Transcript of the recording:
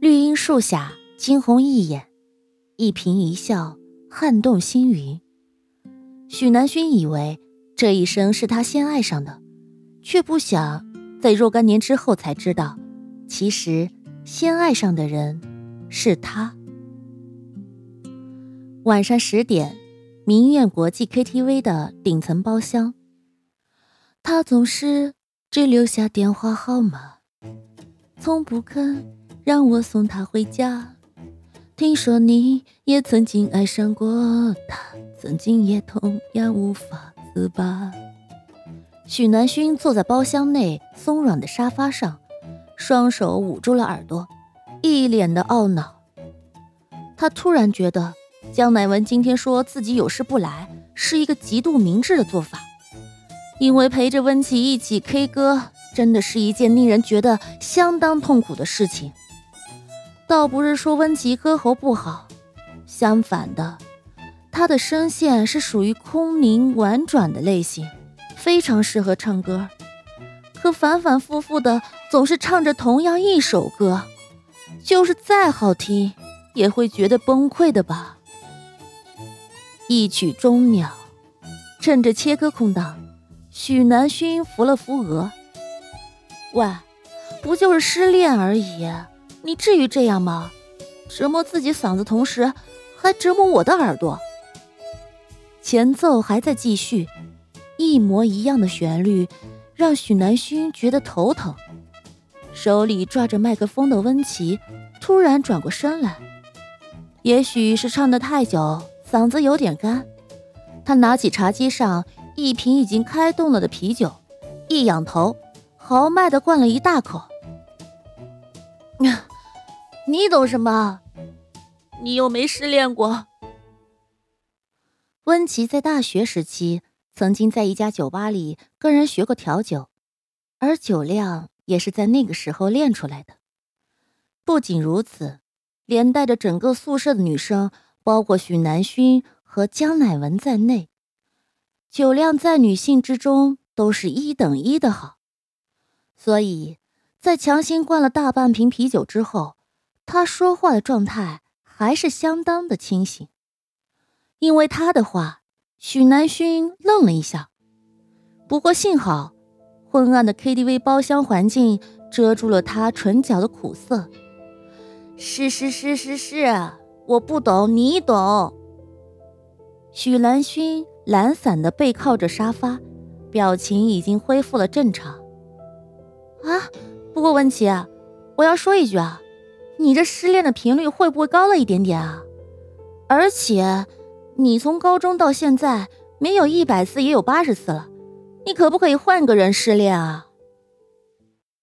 绿荫树下，惊鸿一眼，一颦一笑，撼动星云。许南薰以为这一生是他先爱上的，却不想在若干年之后才知道，其实先爱上的人是他。晚上十点，明苑国际 KTV 的顶层包厢，他总是只留下电话号码，从不肯。让我送他回家。听说你也曾经爱上过他，曾经也同样无法自拔。许南勋坐在包厢内松软的沙发上，双手捂住了耳朵，一脸的懊恼。他突然觉得江乃文今天说自己有事不来，是一个极度明智的做法，因为陪着温琪一起 K 歌，真的是一件令人觉得相当痛苦的事情。倒不是说温琪歌喉不好，相反的，她的声线是属于空灵婉转的类型，非常适合唱歌。可反反复复的总是唱着同样一首歌，就是再好听也会觉得崩溃的吧。一曲终了，趁着切歌空档，许南薰扶了扶额：“喂，不就是失恋而已。”你至于这样吗？折磨自己嗓子，同时还折磨我的耳朵。前奏还在继续，一模一样的旋律让许南勋觉得头疼。手里抓着麦克风的温琪突然转过身来，也许是唱得太久，嗓子有点干。他拿起茶几上一瓶已经开动了的啤酒，一仰头，豪迈地灌了一大口。你懂什么？你又没失恋过。温琪在大学时期曾经在一家酒吧里跟人学过调酒，而酒量也是在那个时候练出来的。不仅如此，连带着整个宿舍的女生，包括许南勋和江乃文在内，酒量在女性之中都是一等一的好。所以在强行灌了大半瓶啤酒之后。他说话的状态还是相当的清醒，因为他的话，许南薰愣了一下。不过幸好，昏暗的 KTV 包厢环境遮住了他唇角的苦涩。是是是是是，我不懂，你懂。许南薰懒散的背靠着沙发，表情已经恢复了正常。啊，不过文琪，我要说一句啊。你这失恋的频率会不会高了一点点啊？而且，你从高中到现在没有一百次也有八十次了，你可不可以换个人失恋啊？